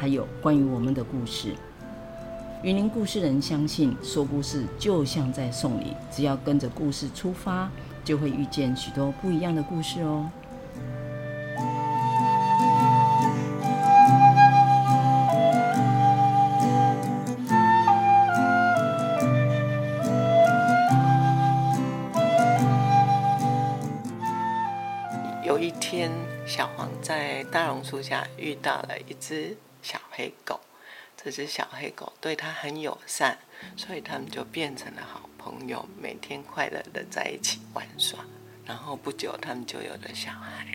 还有关于我们的故事，云林故事人相信说故事就像在送礼，只要跟着故事出发，就会遇见许多不一样的故事哦。有一天，小黄在大榕树下遇到了一只。黑狗，这只小黑狗对他很友善，所以他们就变成了好朋友，每天快乐的在一起玩耍。然后不久，他们就有了小孩。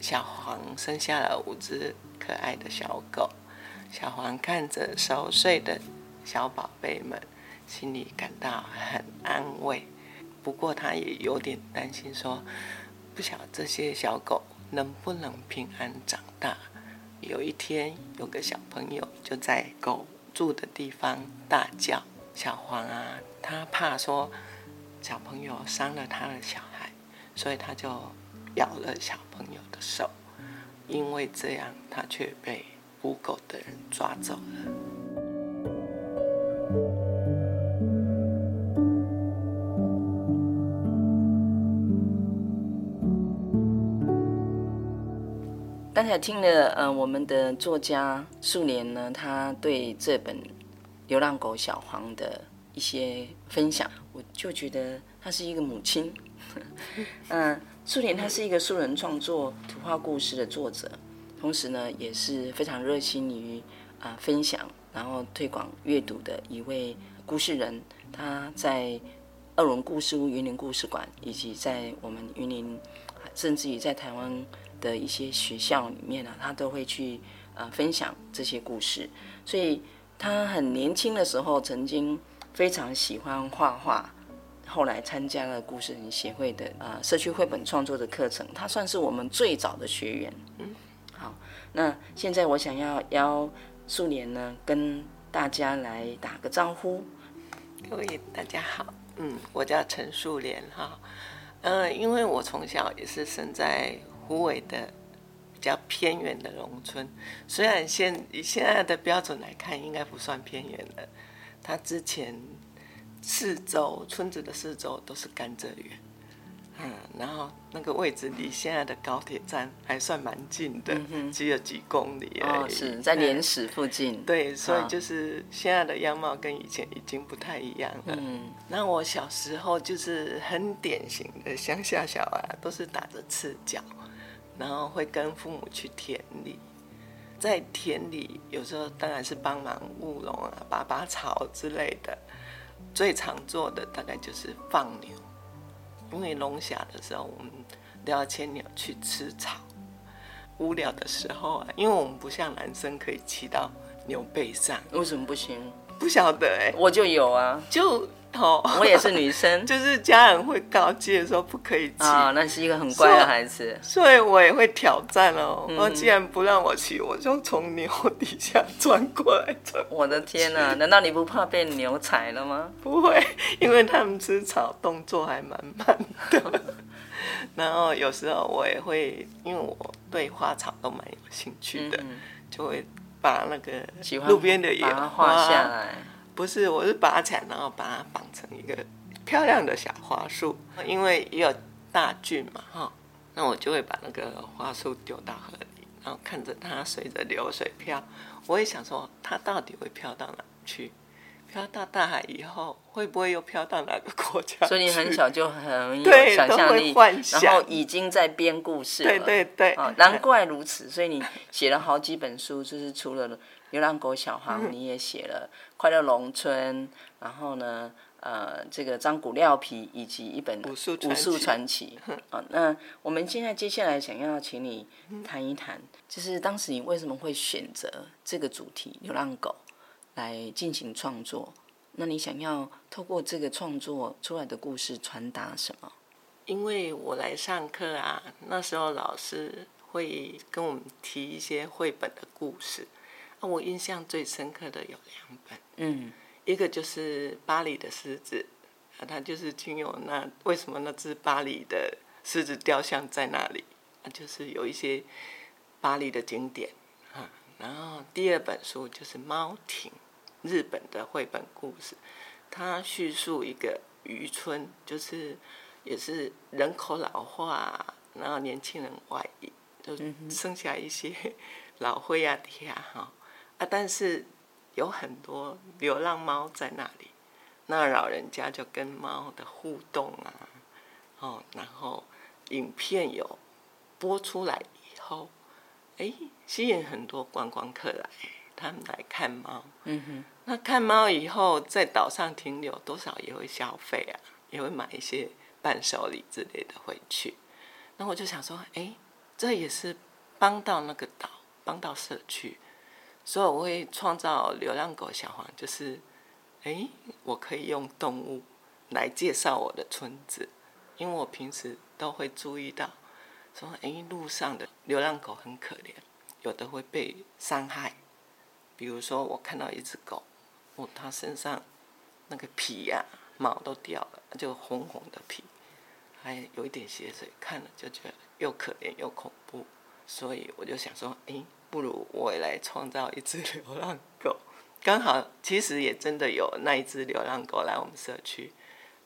小黄生下了五只可爱的小狗。小黄看着熟睡的小宝贝们，心里感到很安慰。不过，他也有点担心，说不晓这些小狗能不能平安长大。有一天，有个小朋友就在狗住的地方大叫。小黄啊，他怕说小朋友伤了他的小孩，所以他就咬了小朋友的手。因为这样，他却被捕狗的人抓走了。才听了，呃，我们的作家素莲呢，他对这本《流浪狗小黄》的一些分享，我就觉得他是一个母亲。嗯、素莲他是一个素人创作图画故事的作者，同时呢，也是非常热心于啊、分享，然后推广阅读的一位故事人。他在二龙故事屋、云林故事馆，以及在我们云林，甚至于在台湾。的一些学校里面呢，他都会去呃分享这些故事，所以他很年轻的时候曾经非常喜欢画画，后来参加了故事人协会的呃社区绘本创作的课程，他算是我们最早的学员。嗯，好，那现在我想要邀素莲呢跟大家来打个招呼。各位大家好，嗯，我叫陈素莲哈，呃，因为我从小也是生在。虎尾的比较偏远的农村，虽然现以现在的标准来看，应该不算偏远了。它之前四周村子的四周都是甘蔗园，嗯，然后那个位置离现在的高铁站还算蛮近的，嗯、只有几公里而已。哦，是在莲池附近。嗯。对，所以就是现在的样貌跟以前已经不太一样了。嗯，那我小时候就是很典型的乡下小孩，都是打着赤脚。然后会跟父母去田里，在田里有时候当然是帮忙务农啊，拔拔草之类的。最常做的大概就是放牛，因为龙虾的时候我们都要牵牛去吃草。无聊的时候啊，因为我们不像男生可以骑到牛背上，为什么不行？不晓得哎、欸，我就有啊，就。哦，我也是女生，就是家人会告诫说不可以骑啊，那是一个很乖的孩子，所以，我也会挑战哦。我、嗯、既然不让我骑，我就从牛底下钻过来钻。我的天哪，难道你不怕被牛踩了吗？不会，因为他们吃草动作还蛮慢的。然后有时候我也会，因为我对花草都蛮有兴趣的，嗯、就会把那个路边的野花画下来。不是，我是拔起来，然后把它绑成一个漂亮的小花束。因为也有大菌嘛，哈，那我就会把那个花束丢到河里，然后看着它随着流水飘。我也想说，它到底会飘到哪去？飘到大海以后，会不会又飘到哪个国家？所以你很小就很有 对想象力，幻想然后已经在编故事了。对对对，啊，难怪如此。所以你写了好几本书，就是除了《流浪狗小黄》，你也写了《快乐农村》，然后呢，呃，这个张古廖皮以及一本《武术传奇》啊。那我们现在接下来想要请你谈一谈，就是当时你为什么会选择这个主题《流浪狗》来进行创作？那你想要透过这个创作出来的故事传达什么？因为我来上课啊，那时候老师会跟我们提一些绘本的故事，啊，我印象最深刻的有两本，嗯。一个就是巴黎的狮子，啊，它就是经由那为什么那只巴黎的狮子雕像在那里？啊，就是有一些巴黎的景点啊。然后第二本书就是《猫亭》，日本的绘本故事，它叙述一个渔村，就是也是人口老化，然后年轻人外移，就剩下一些 老灰啊、铁啊，哈啊，但是。有很多流浪猫在那里，那老人家就跟猫的互动啊，哦，然后影片有播出来以后，哎，吸引很多观光客来，他们来看猫。嗯哼。那看猫以后，在岛上停留，多少也会消费啊，也会买一些伴手礼之类的回去。那我就想说，哎，这也是帮到那个岛，帮到社区。所以我会创造流浪狗小黄，就是，哎，我可以用动物来介绍我的村子，因为我平时都会注意到，说，哎，路上的流浪狗很可怜，有的会被伤害，比如说我看到一只狗，哦，它身上那个皮呀、毛都掉了，就红红的皮，还有一点血水，看了就觉得又可怜又恐怖，所以我就想说，哎。不如我来创造一只流浪狗，刚好其实也真的有那一只流浪狗来我们社区，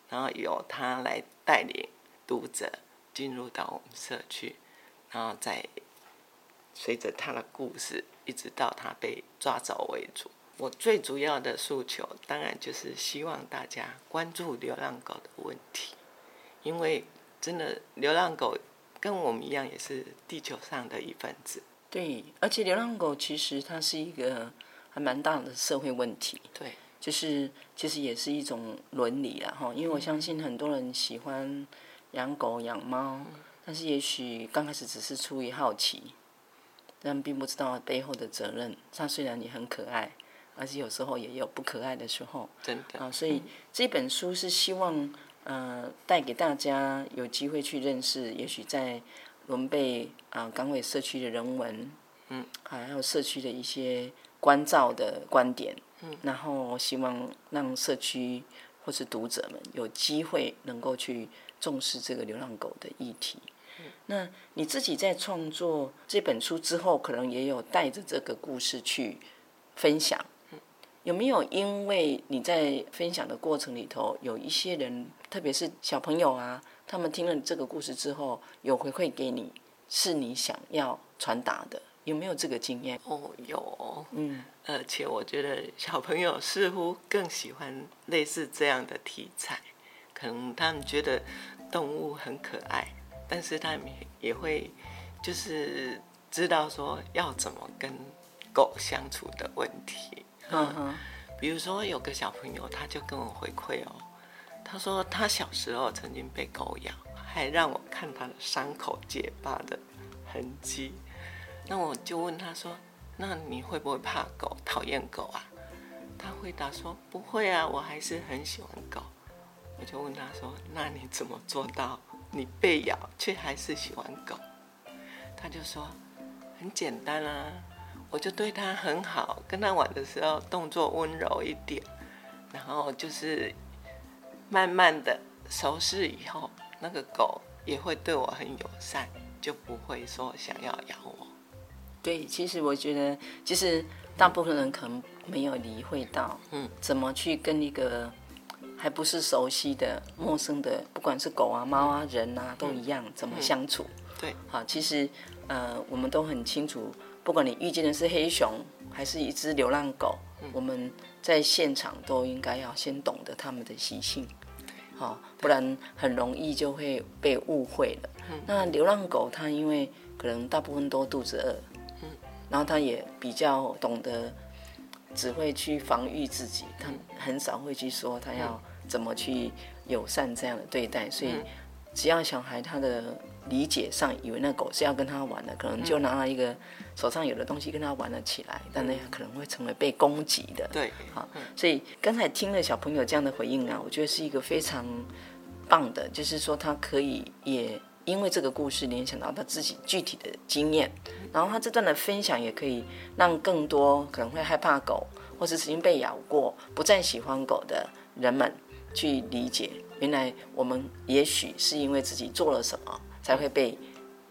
然后由它来带领读者进入到我们社区，然后再随着它的故事，一直到它被抓走为主。我最主要的诉求，当然就是希望大家关注流浪狗的问题，因为真的流浪狗跟我们一样，也是地球上的一份子。对，而且流浪狗其实它是一个还蛮大的社会问题。对，就是其实也是一种伦理啦哈，因为我相信很多人喜欢养狗养猫，但是也许刚开始只是出于好奇，但并不知道背后的责任。它虽然也很可爱，而且有时候也有不可爱的时候。真的。啊，所以这本书是希望呃带给大家有机会去认识，也许在。伦贝啊，港尾社区的人文，嗯，还有社区的一些关照的观点，嗯，然后希望让社区或是读者们有机会能够去重视这个流浪狗的议题。嗯，那你自己在创作这本书之后，可能也有带着这个故事去分享，嗯，有没有因为你在分享的过程里头，有一些人，特别是小朋友啊？他们听了这个故事之后，有回馈给你，是你想要传达的，有没有这个经验？哦，有，嗯，而且我觉得小朋友似乎更喜欢类似这样的题材，可能他们觉得动物很可爱，但是他们也会就是知道说要怎么跟狗相处的问题。嗯哼，比如说有个小朋友，他就跟我回馈哦。他说他小时候曾经被狗咬，还让我看他的伤口结疤的痕迹。那我就问他说：“那你会不会怕狗、讨厌狗啊？”他回答说：“不会啊，我还是很喜欢狗。”我就问他说：“那你怎么做到你被咬却还是喜欢狗？”他就说：“很简单啊，我就对他很好，跟他玩的时候动作温柔一点，然后就是。”慢慢的熟识以后，那个狗也会对我很友善，就不会说想要咬我。对，其实我觉得，其实大部分人可能没有理会到，嗯，怎么去跟一个还不是熟悉的陌生的，不管是狗啊、猫啊、人啊，都一样，怎么相处？对，好，其实呃，我们都很清楚，不管你遇见的是黑熊还是一只流浪狗，嗯、我们在现场都应该要先懂得他们的习性，好，不然很容易就会被误会了。嗯、那流浪狗它因为可能大部分都肚子饿，嗯、然后它也比较懂得只会去防御自己，它很少会去说它要怎么去友善这样的对待，所以只要小孩他的。理解上以为那狗是要跟他玩的，可能就拿了一个手上有的东西跟他玩了起来，但那可能会成为被攻击的。对，好，所以刚才听了小朋友这样的回应啊，我觉得是一个非常棒的，就是说他可以也因为这个故事联想到他自己具体的经验，然后他这段的分享也可以让更多可能会害怕狗或是曾经被咬过、不再喜欢狗的人们去理解，原来我们也许是因为自己做了什么。才会被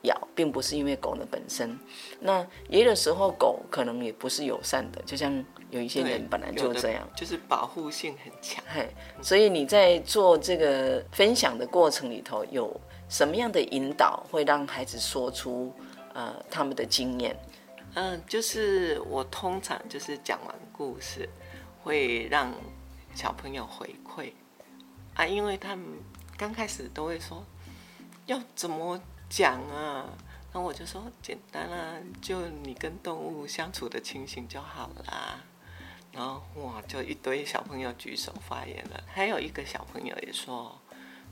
咬，并不是因为狗的本身。那也有的时候狗可能也不是友善的，就像有一些人本来就这样，就是保护性很强。嘿，所以你在做这个分享的过程里头，有什么样的引导会让孩子说出呃他们的经验？嗯，就是我通常就是讲完故事，会让小朋友回馈啊，因为他们刚开始都会说。要怎么讲啊？那我就说简单啊，就你跟动物相处的情形就好啦。然后哇，就一堆小朋友举手发言了。还有一个小朋友也说，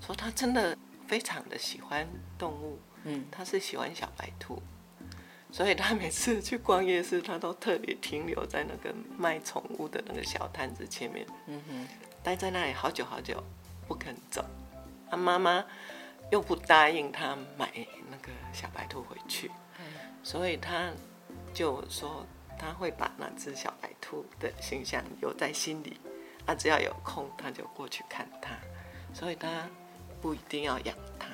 说他真的非常的喜欢动物，嗯，他是喜欢小白兔，所以他每次去逛夜市，他都特别停留在那个卖宠物的那个小摊子前面，嗯哼，待在那里好久好久，不肯走。他妈妈。又不答应他买那个小白兔回去，所以他就说他会把那只小白兔的形象留在心里，啊，只要有空他就过去看它，所以他不一定要养它。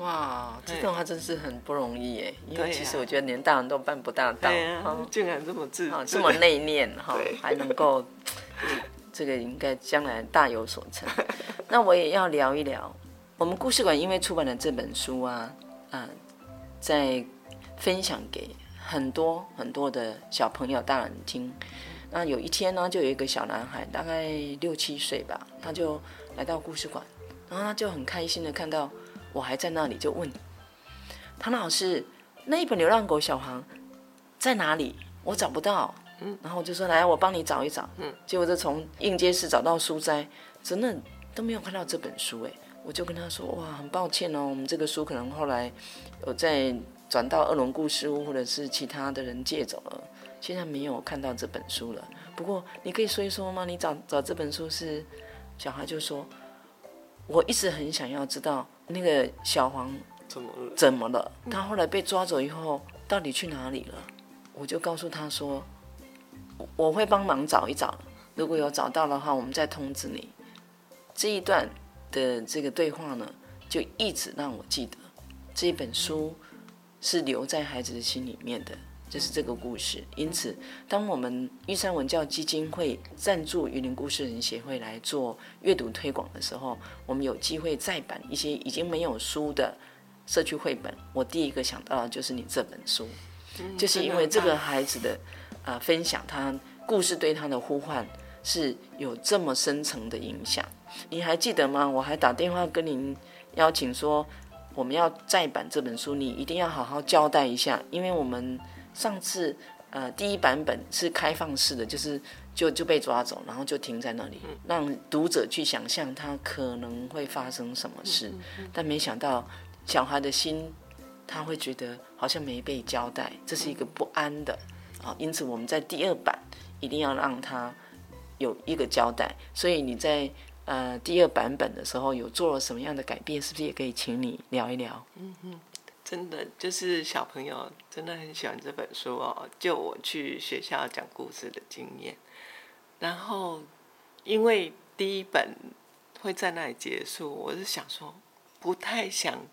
哇，这种话真是很不容易耶，因为其实我觉得连大人都办不大到，对啊，竟然这么自，这么内敛哈，还能够，这个应该将来大有所成。那我也要聊一聊。我们故事馆因为出版了这本书啊，啊，在分享给很多很多的小朋友、大人听。那有一天呢，就有一个小男孩，大概六七岁吧，他就来到故事馆，然后他就很开心的看到我还在那里，就问唐老师：“那一本《流浪狗小黄》在哪里？我找不到。”嗯，然后我就说：“来，我帮你找一找。”嗯，结果就从应接室找到书斋，真的都没有看到这本书哎。我就跟他说：“哇，很抱歉哦，我们这个书可能后来有再转到二龙故事屋，或者是其他的人借走了，现在没有看到这本书了。不过你可以说一说吗？你找找这本书是？”小孩就说：“我一直很想要知道那个小黄怎么了？怎么了？他后来被抓走以后到底去哪里了？”我就告诉他说：“我会帮忙找一找，如果有找到的话，我们再通知你。”这一段。的这个对话呢，就一直让我记得这一本书是留在孩子的心里面的，就是这个故事。因此，当我们玉山文教基金会赞助云林故事人协会来做阅读推广的时候，我们有机会再版一些已经没有书的社区绘本。我第一个想到的就是你这本书，就是因为这个孩子的啊、呃、分享，他故事对他的呼唤是有这么深层的影响。你还记得吗？我还打电话跟您邀请说，我们要再版这本书，你一定要好好交代一下，因为我们上次呃第一版本是开放式的，就是就就被抓走，然后就停在那里，让读者去想象他可能会发生什么事，但没想到小孩的心他会觉得好像没被交代，这是一个不安的啊，因此我们在第二版一定要让他有一个交代，所以你在。呃，第二版本的时候有做了什么样的改变？是不是也可以请你聊一聊？嗯嗯，真的就是小朋友真的很喜欢这本书哦。就我去学校讲故事的经验，然后因为第一本会在那里结束，我是想说不太想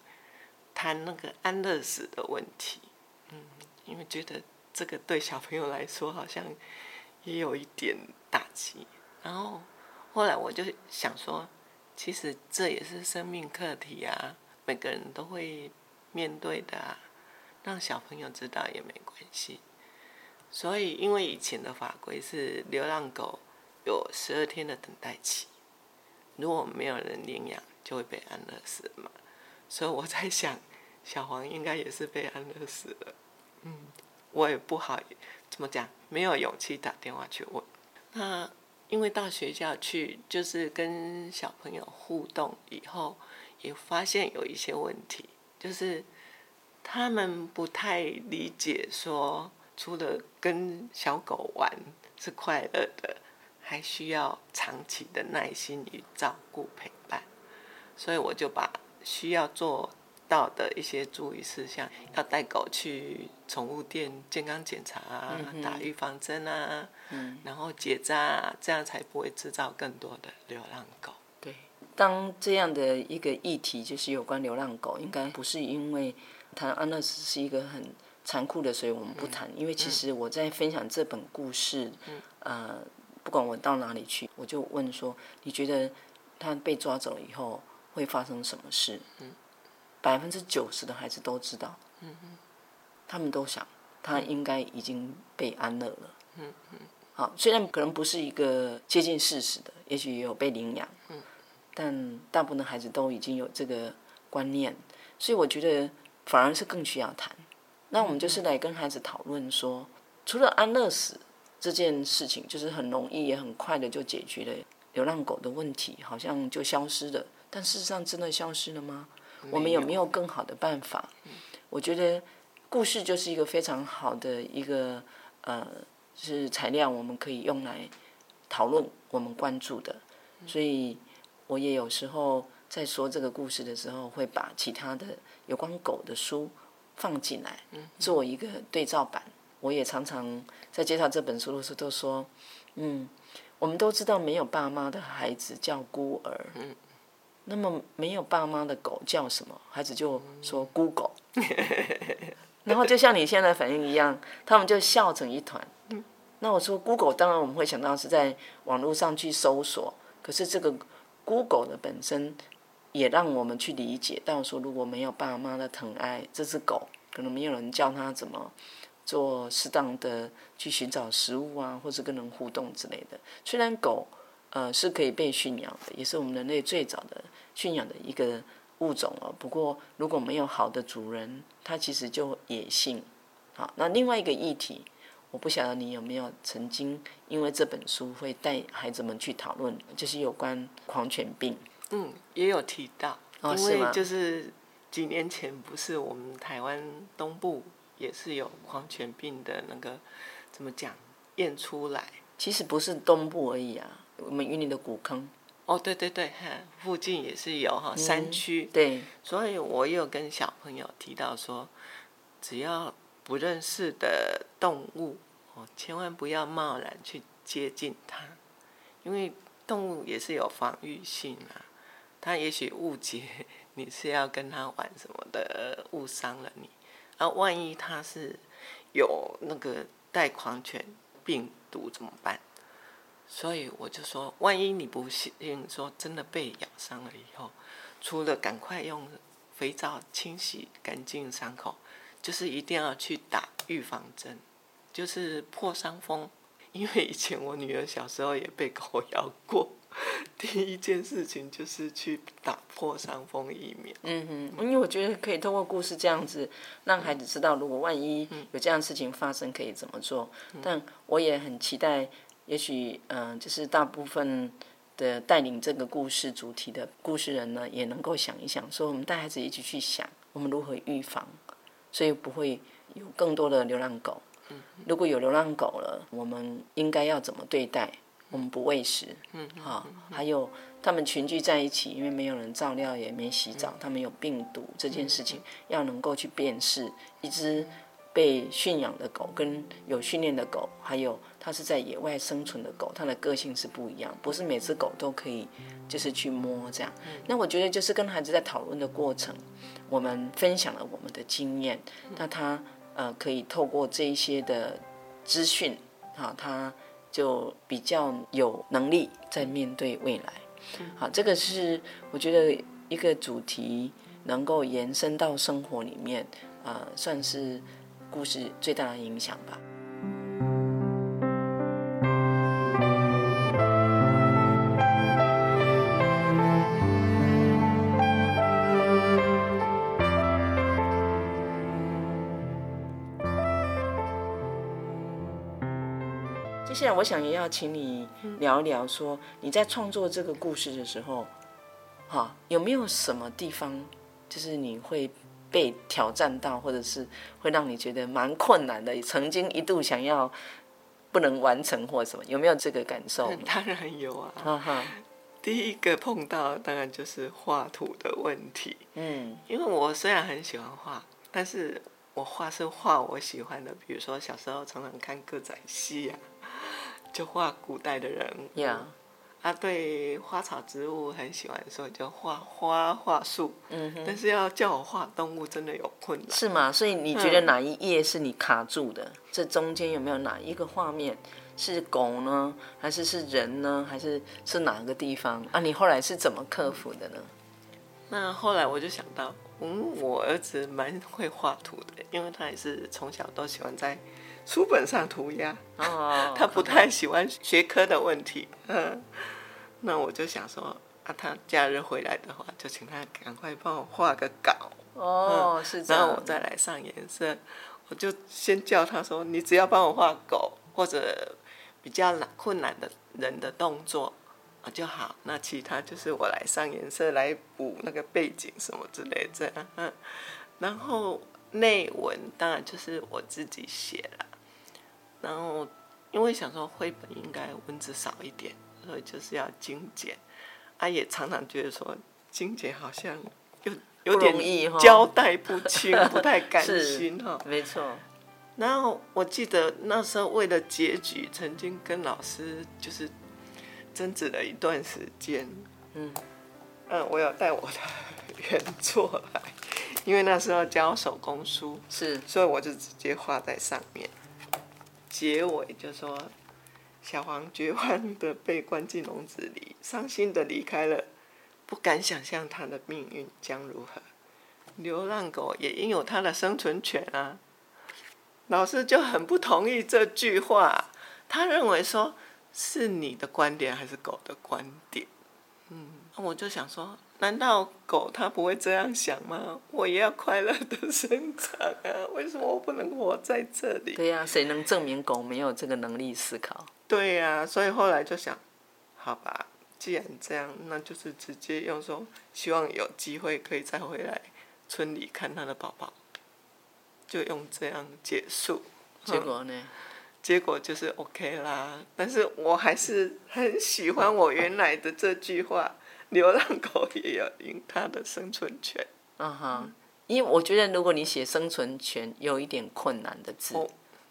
谈那个安乐死的问题，嗯，因为觉得这个对小朋友来说好像也有一点打击，然后。后来我就想说，其实这也是生命课题啊，每个人都会面对的啊。让小朋友知道也没关系。所以，因为以前的法规是流浪狗有十二天的等待期，如果没有人领养，就会被安乐死嘛。所以我在想，小黄应该也是被安乐死了。嗯，我也不好怎么讲，没有勇气打电话去问。那因为到学校去，就是跟小朋友互动以后，也发现有一些问题，就是他们不太理解说。除了跟小狗玩是快乐的，还需要长期的耐心与照顾陪伴，所以我就把需要做到的一些注意事项，要带狗去宠物店健康检查啊，嗯、打预防针啊，嗯、然后结扎啊，这样才不会制造更多的流浪狗。对，当这样的一个议题就是有关流浪狗，应该不是因为谈安乐死是一个很。残酷的，所以我们不谈。因为其实我在分享这本故事，呃，不管我到哪里去，我就问说：你觉得他被抓走以后会发生什么事？百分之九十的孩子都知道，他们都想他应该已经被安乐了。嗯嗯好，虽然可能不是一个接近事实的，也许也有被领养，嗯但大部分的孩子都已经有这个观念，所以我觉得反而是更需要谈。那我们就是来跟孩子讨论说，除了安乐死这件事情，就是很容易也很快的就解决了流浪狗的问题，好像就消失了。但事实上真的消失了吗？我们有没有更好的办法？我觉得故事就是一个非常好的一个呃，是材料，我们可以用来讨论我们关注的。所以我也有时候在说这个故事的时候，会把其他的有关狗的书。放进来做一个对照版。我也常常在介绍这本书的时候都说，嗯，我们都知道没有爸妈的孩子叫孤儿，那么没有爸妈的狗叫什么？孩子就说 “Google”，。然后就像你现在反应一样，他们就笑成一团。那我说 “Google”，，当然我们会想到是在网络上去搜索，可是这个 “Google” 的本身。也让我们去理解到说，如果没有爸妈的疼爱，这只狗可能没有人教它怎么做适当的去寻找食物啊，或者跟人互动之类的。虽然狗呃是可以被驯养的，也是我们人类最早的驯养的一个物种哦。不过如果没有好的主人，它其实就野性。好，那另外一个议题，我不晓得你有没有曾经因为这本书会带孩子们去讨论，就是有关狂犬病。嗯，也有提到，哦、因为就是几年前不是我们台湾东部也是有狂犬病的那个怎么讲验出来？其实不是东部而已啊，我们云林的古坑。哦，对对对，哈附近也是有哈山区。对，所以我有跟小朋友提到说，只要不认识的动物，哦，千万不要贸然去接近它，因为动物也是有防御性啊。它也许误解你是要跟它玩什么的，误伤了你。啊万一它是有那个带狂犬病毒怎么办？所以我就说，万一你不幸说真的被咬伤了以后，除了赶快用肥皂清洗干净伤口，就是一定要去打预防针，就是破伤风。因为以前我女儿小时候也被狗咬过。第一件事情就是去打破伤风疫苗。嗯哼，因为我觉得可以通过故事这样子，让孩子知道，如果万一有这样的事情发生，可以怎么做。但我也很期待，也许嗯、呃，就是大部分的带领这个故事主题的故事人呢，也能够想一想，说我们带孩子一起去想，我们如何预防，所以不会有更多的流浪狗。如果有流浪狗了，我们应该要怎么对待？我们不喂食，好，还有他们群聚在一起，因为没有人照料，也没洗澡，他们有病毒这件事情，要能够去辨识一只被驯养的狗跟有训练的狗，还有它是在野外生存的狗，它的个性是不一样，不是每只狗都可以就是去摸这样。那我觉得就是跟孩子在讨论的过程，我们分享了我们的经验，那他呃可以透过这一些的资讯，好，他。就比较有能力在面对未来，好，这个是我觉得一个主题能够延伸到生活里面，呃，算是故事最大的影响吧。接下来，我想也要请你聊一聊，说你在创作这个故事的时候，哈，有没有什么地方，就是你会被挑战到，或者是会让你觉得蛮困难的，曾经一度想要不能完成或什么，有没有这个感受？当然有啊。哈哈，第一个碰到当然就是画图的问题。嗯，因为我虽然很喜欢画，但是我画是画我喜欢的，比如说小时候常常看歌仔戏啊。就画古代的人物，Yeah. 啊，对花草植物很喜欢，所以就画花画树。嗯哼。但是要叫我画动物，真的有困难。是吗？所以你觉得哪一页是你卡住的？嗯、这中间有没有哪一个画面是狗呢？还是是人呢？还是是哪个地方？啊，你后来是怎么克服的呢？那后来我就想到，嗯，我儿子蛮会画图的，因为他也是从小都喜欢在。书本上涂鸦，哦 他不太喜欢学科的问题。嗯，那我就想说，啊，他假日回来的话，就请他赶快帮我画个稿。哦，是这样。然后我再来上颜色，我就先叫他说，你只要帮我画狗或者比较难困难的人的动作啊就好。那其他就是我来上颜色，来补那个背景什么之类这样。嗯，然后内文当然就是我自己写了。然后，因为想说绘本应该文字少一点，所以就是要精简。啊，也常常觉得说精简好像有有点交代不清，不，不太 甘心哈。没错。然后我记得那时候为了结局，曾经跟老师就是争执了一段时间。嗯。嗯，我有带我的 原作来，因为那时候教手工书，是，所以我就直接画在上面。结尾就说，小黄绝望的被关进笼子里，伤心的离开了，不敢想象他的命运将如何。流浪狗也应有它的生存权啊。老师就很不同意这句话，他认为说是你的观点还是狗的观点？嗯，我就想说。难道狗它不会这样想吗？我也要快乐的生长啊！为什么我不能活在这里？对呀、啊，谁能证明狗没有这个能力思考？对呀、啊，所以后来就想，好吧，既然这样，那就是直接用说，希望有机会可以再回来村里看他的宝宝，就用这样结束。结果呢？结果就是 OK 啦。但是我还是很喜欢我原来的这句话。流浪狗也有赢它的生存权。嗯哼，因为我觉得如果你写生存权有一点困难的字，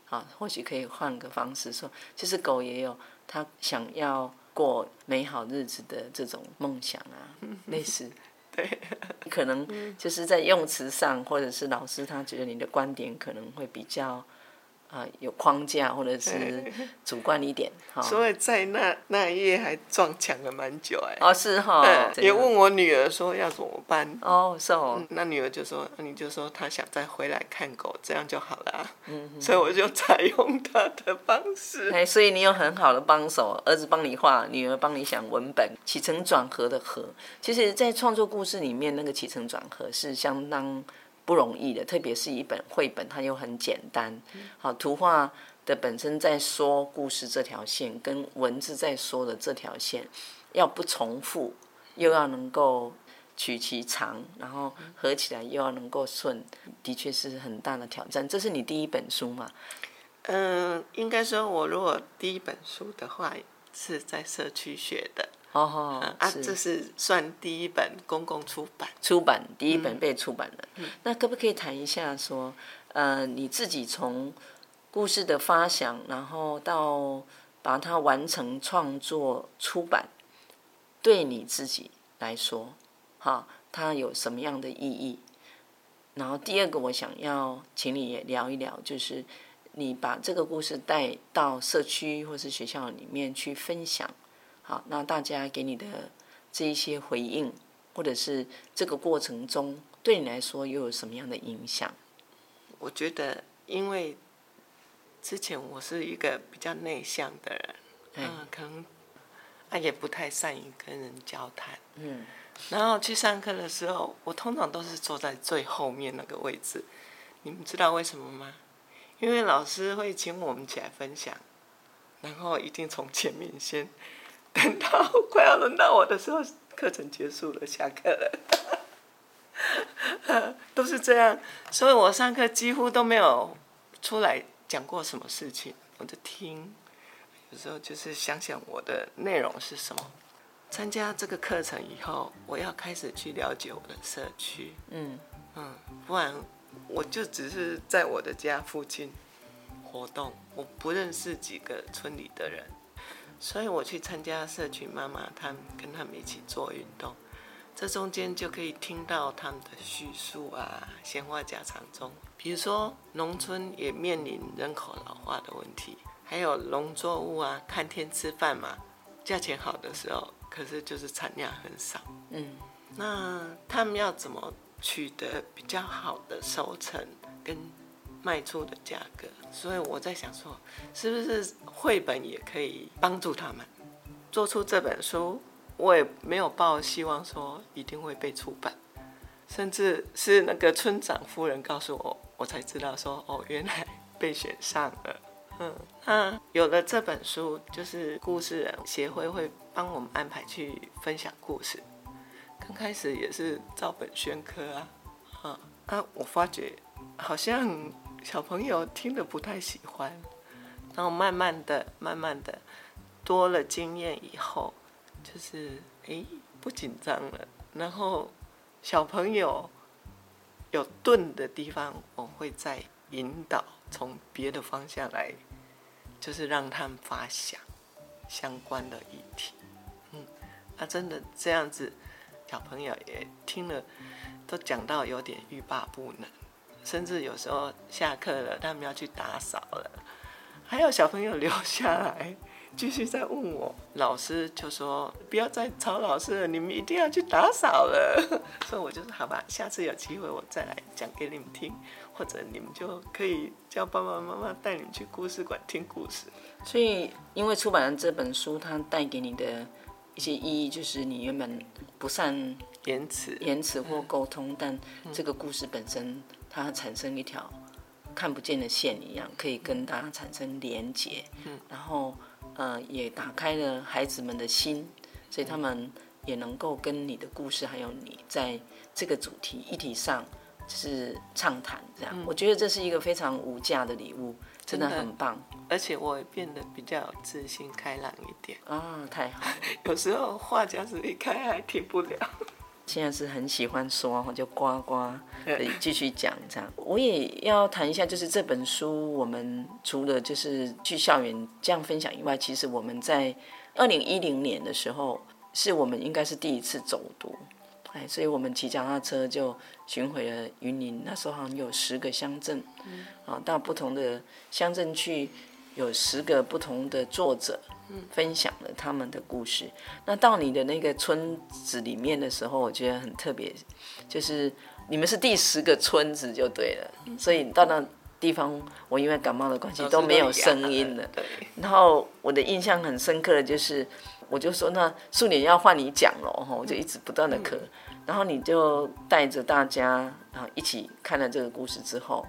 好，或许可以换个方式说，就是狗也有它想要过美好日子的这种梦想啊，类似。对，可能就是在用词上，或者是老师他觉得你的观点可能会比较。啊，有框架或者是 主观一点，哈。所以在那那一页还撞墙了蛮久哎。哦，是哈。也问我女儿说要怎么办。哦，是哦。那女儿就说：“你就说她想再回来看狗，这样就好了。”嗯。所以我就采用她的方式。哎，所以你有很好的帮手，儿子帮你画，女儿帮你想文本，起承转合的合。其实，在创作故事里面，那个起承转合是相当。不容易的，特别是一本绘本，它又很简单。好，图画的本身在说故事这条线，跟文字在说的这条线，要不重复，又要能够取其长，然后合起来又要能够顺，的确是很大的挑战。这是你第一本书吗？嗯，应该说，我如果第一本书的话，是在社区学的。哦吼，啊，这是算第一本公共出版，出版第一本被出版了。嗯、那可不可以谈一下说，呃，你自己从故事的发想，然后到把它完成创作出版，对你自己来说，哈，它有什么样的意义？然后第二个，我想要请你也聊一聊，就是你把这个故事带到社区或是学校里面去分享。好，那大家给你的这一些回应，或者是这个过程中对你来说又有什么样的影响？我觉得因为之前我是一个比较内向的人，嗯，可能啊也不太善于跟人交谈，嗯，然后去上课的时候，我通常都是坐在最后面那个位置。你们知道为什么吗？因为老师会请我们起来分享，然后一定从前面先，等到快要轮到我的时候，课程结束了，下课了，都是这样。所以我上课几乎都没有出来讲过什么事情，我就听。有时候就是想想我的内容是什么。参加这个课程以后，我要开始去了解我的社区。嗯嗯，不然。我就只是在我的家附近活动，我不认识几个村里的人，所以我去参加社群妈妈，他们跟他们一起做运动，这中间就可以听到他们的叙述啊，闲话家常中，比如说农村也面临人口老化的问题，还有农作物啊，看天吃饭嘛，价钱好的时候，可是就是产量很少，嗯，那他们要怎么？取得比较好的收成跟卖出的价格，所以我在想说，是不是绘本也可以帮助他们做出这本书？我也没有抱希望说一定会被出版，甚至是那个村长夫人告诉我，我才知道说哦，原来被选上了。嗯，那有了这本书，就是故事人协会会帮我们安排去分享故事。刚开始也是照本宣科啊，啊啊！我发觉好像小朋友听得不太喜欢，然后慢慢的、慢慢的多了经验以后，就是哎不紧张了。然后小朋友有顿的地方，我会再引导从别的方向来，就是让他们发想相关的议题。嗯，啊，真的这样子。小朋友也听了，都讲到有点欲罢不能，甚至有时候下课了，他们要去打扫了，还有小朋友留下来继续在问我，老师就说不要再吵老师了，你们一定要去打扫了。所以我就说好吧，下次有机会我再来讲给你们听，或者你们就可以叫爸爸妈妈带你们去故事馆听故事。所以，因为出版了这本书，它带给你的。一些意义就是你原本不善言辞、言辞或沟通，但这个故事本身它产生一条看不见的线一样，可以跟大家产生连结。然后呃也打开了孩子们的心，所以他们也能够跟你的故事还有你在这个主题议题上是畅谈这样。我觉得这是一个非常无价的礼物。真的很棒，而且我也变得比较自信、开朗一点。啊，太好！有时候话匣子一开还停不了。现在是很喜欢说，我就呱呱继续讲这样。我也要谈一下，就是这本书，我们除了就是去校园这样分享以外，其实我们在二零一零年的时候，是我们应该是第一次走读。哎，所以我们骑脚踏车就巡回了云林，那时候好像有十个乡镇，啊，到不同的乡镇去，有十个不同的作者，分享了他们的故事。那到你的那个村子里面的时候，我觉得很特别，就是你们是第十个村子就对了，所以到那地方，我因为感冒的关系都没有声音了。然后我的印象很深刻的就是。我就说，那数年要换你讲了哈，我就一直不断的咳，然后你就带着大家然后一起看了这个故事之后，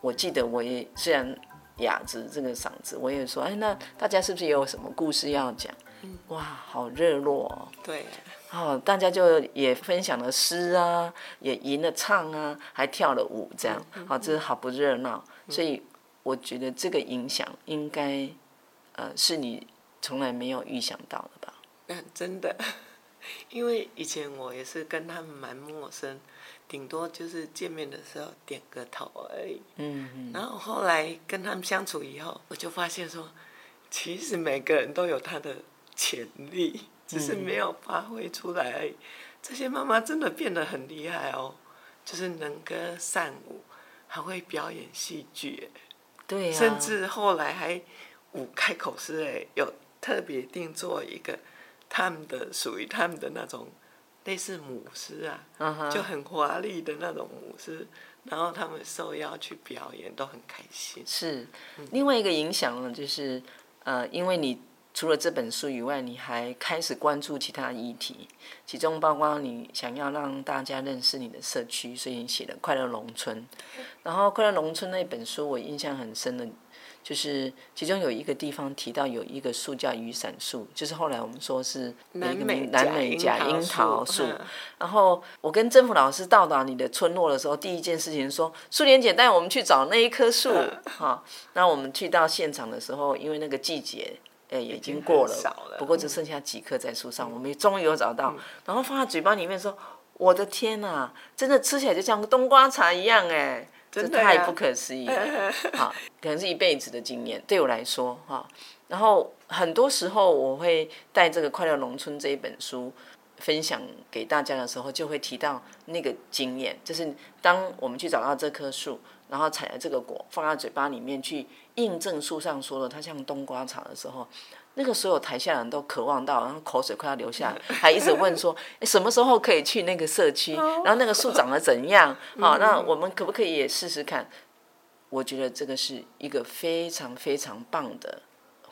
我记得我也虽然哑着这个嗓子，我也说，哎，那大家是不是也有什么故事要讲？哇，好热络哦。对。哦，大家就也分享了诗啊，也吟了唱啊，还跳了舞，这样，好，这是好不热闹。所以我觉得这个影响应该，呃，是你。从来没有预想到的吧？嗯，真的，因为以前我也是跟他们蛮陌生，顶多就是见面的时候点个头而已。嗯嗯。然后后来跟他们相处以后，我就发现说，其实每个人都有他的潜力，只是没有发挥出来而已。这些妈妈真的变得很厉害哦，就是能歌善舞，还会表演戏剧。对呀。甚至后来还舞开口诗哎，有。特别定做一个他们的属于他们的那种类似母狮啊，uh huh. 就很华丽的那种舞狮，然后他们受邀去表演，都很开心。是，另外一个影响呢，就是呃，因为你除了这本书以外，你还开始关注其他议题，其中包括你想要让大家认识你的社区，所以你写了《快乐农村》。然后《快乐农村》那本书，我印象很深的。就是其中有一个地方提到有一个树叫雨伞树，就是后来我们说是南美南美假樱桃树。然后我跟政府老师到达你的村落的时候，第一件事情说：“素莲姐带我们去找那一棵树。”哈，那我们去到现场的时候，因为那个季节哎已经过了，了不过只剩下几棵在树上，我们终于有找到，然后放在嘴巴里面说：“我的天哪，真的吃起来就像冬瓜茶一样哎。”这太不可思议了，好，可能是一辈子的经验。对我来说，哈，然后很多时候我会带这个《快乐农村》这一本书分享给大家的时候，就会提到那个经验，就是当我们去找到这棵树，然后采了这个果，放在嘴巴里面去印证树上说的它像冬瓜茶的时候。那个所有台下人都渴望到，然后口水快要流下来，还一直问说：“什么时候可以去那个社区？然后那个树长得怎样？好，那我们可不可以也试试看？”我觉得这个是一个非常非常棒的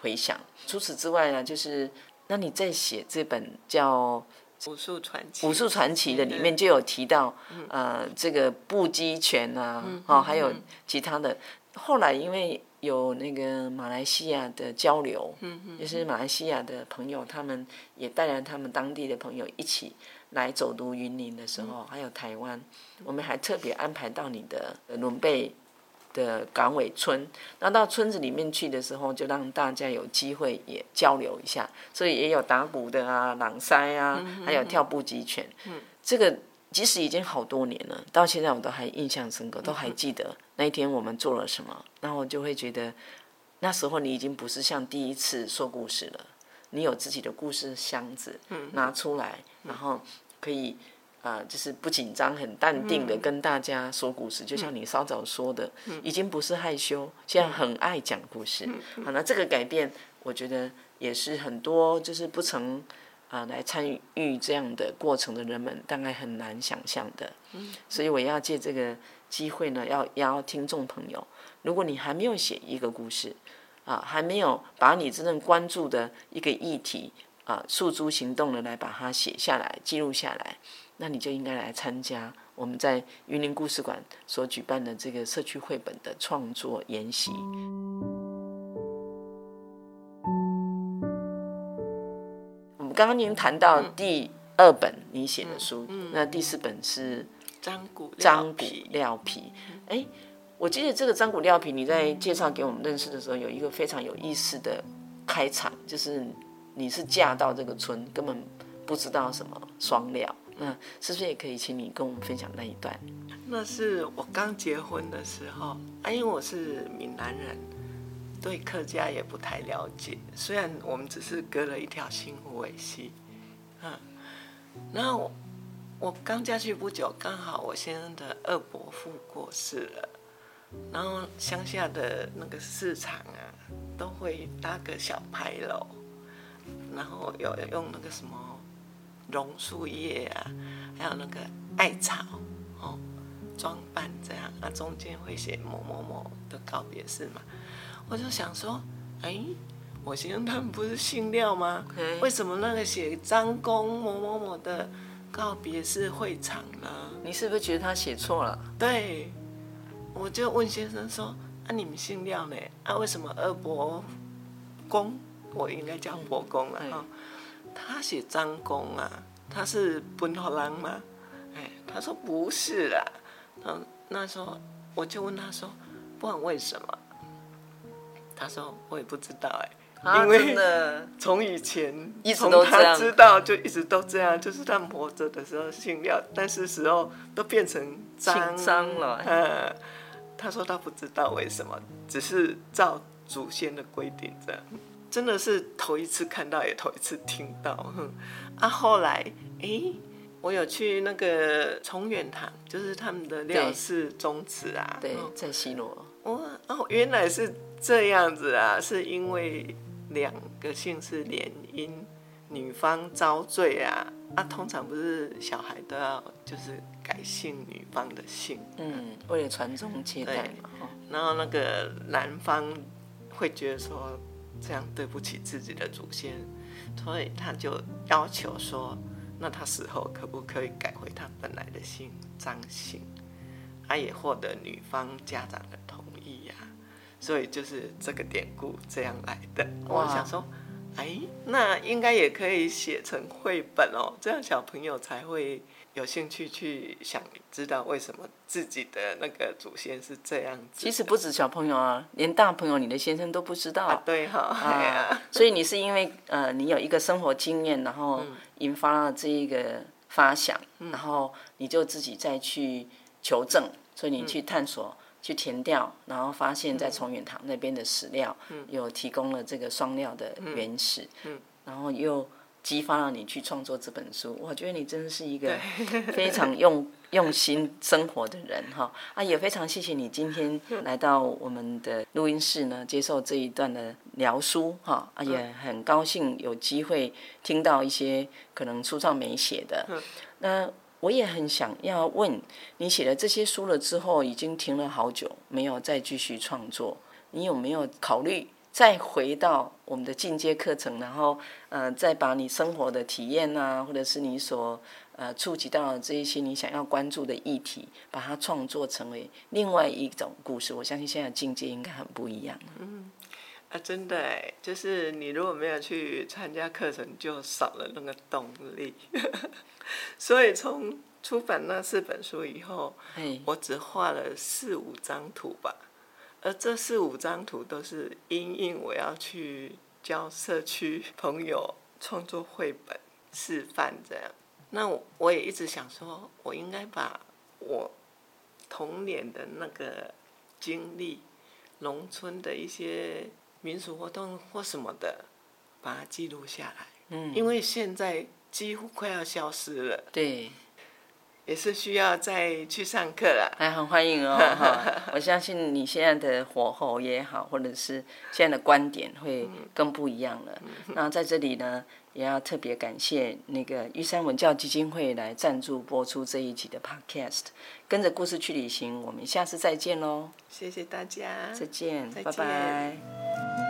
回响。除此之外呢，就是那你在写这本叫《武术传奇》《武术传奇》的里面就有提到，呃，这个步击拳啊，哦，还有其他的。后来因为有那个马来西亚的交流，就是马来西亚的朋友，他们也带来他们当地的朋友一起来走读云林的时候，还有台湾，我们还特别安排到你的伦贝的港尾村，那到村子里面去的时候，就让大家有机会也交流一下，所以也有打鼓的啊、朗塞啊，还有跳步击拳，这个。即使已经好多年了，到现在我都还印象深刻，都还记得那一天我们做了什么。然后我就会觉得，那时候你已经不是像第一次说故事了，你有自己的故事箱子拿出来，然后可以啊、呃，就是不紧张、很淡定的跟大家说故事。就像你稍早说的，已经不是害羞，现在很爱讲故事。好，那这个改变，我觉得也是很多就是不曾。啊，来参与这样的过程的人们，大概很难想象的。所以我要借这个机会呢，要邀听众朋友，如果你还没有写一个故事，啊，还没有把你真正关注的一个议题啊，诉诸行动的来把它写下来、记录下来，那你就应该来参加我们在云林故事馆所举办的这个社区绘本的创作研习。刚刚您谈到第二本你写的书，嗯嗯、那第四本是张古张古廖皮。我记得这个张古廖皮，你在介绍给我们认识的时候，有一个非常有意思的开场，就是你是嫁到这个村，根本不知道什么双料。那是不是也可以请你跟我们分享那一段？那是我刚结婚的时候，啊，因为我是闽南人。对客家也不太了解，虽然我们只是隔了一条新湖尾溪，嗯，然后我，刚嫁去不久，刚好我先生的二伯父过世了，然后乡下的那个市场啊，都会搭个小牌楼，然后有用那个什么榕树叶啊，还有那个艾草哦装扮这样，那中间会写某某某的告别式嘛。我就想说，哎，我先生他们不是姓廖吗？为什么那个写张公某某某的告别式会场呢？你是不是觉得他写错了？对，我就问先生说，啊，你们姓廖呢？啊，为什么二伯公，我应该叫伯公了哈？他写张公啊，他是本土人吗？哎，他说不是啦。嗯，那时候我就问他说，不管为什么？他说：“我也不知道哎，啊、因为 从以前从他知道就一直都这样，就是他活着的时候姓廖，但是时候都变成张张了。嗯，他说他不知道为什么，只是照祖先的规定这样。真的是头一次看到，也头一次听到。哼，啊，后来哎，我有去那个崇远堂，就是他们的廖氏宗祠啊，对，在西罗。哇哦，原来是。”这样子啊，是因为两个姓氏联姻，女方遭罪啊，啊，通常不是小孩都要就是改姓女方的姓，嗯，为了传宗接代嘛。然后那个男方会觉得说这样对不起自己的祖先，所以他就要求说，那他死后可不可以改回他本来的姓张姓？他也获得女方家长的所以就是这个典故这样来的。我想说。哎，那应该也可以写成绘本哦，这样小朋友才会有兴趣去想知道为什么自己的那个祖先是这样子。其实不止小朋友啊，连大朋友，你的先生都不知道。啊、对哈、哦，啊、哎呀，所以你是因为呃，你有一个生活经验，然后引发了这一个发想，嗯、然后你就自己再去求证，所以你去探索。嗯去填掉，然后发现，在崇远堂那边的史料，嗯、有提供了这个双料的原始，然后又激发了你去创作这本书。我觉得你真的是一个非常用用心生活的人哈啊！也非常谢谢你今天来到我们的录音室呢，接受这一段的聊书哈啊！也很高兴有机会听到一些可能书上没写的那。我也很想要问你，写了这些书了之后，已经停了好久，没有再继续创作。你有没有考虑再回到我们的进阶课程，然后呃，再把你生活的体验啊，或者是你所呃触及到的这一些你想要关注的议题，把它创作成为另外一种故事？我相信现在境界应该很不一样。嗯，啊，真的，就是你如果没有去参加课程，就少了那个动力。所以从出版那四本书以后，嘿我只画了四五张图吧，而这四五张图都是因应我要去教社区朋友创作绘本示范这样。那我也一直想说，我应该把我童年的那个经历，农村的一些民俗活动或什么的，把它记录下来。嗯，因为现在。几乎快要消失了，对，也是需要再去上课了。哎很欢迎哦，哈！我相信你现在的火候也好，或者是现在的观点会更不一样了。嗯、那在这里呢，也要特别感谢那个玉山文教基金会来赞助播出这一集的 Podcast。跟着故事去旅行，我们下次再见喽！谢谢大家，再见，再见拜拜。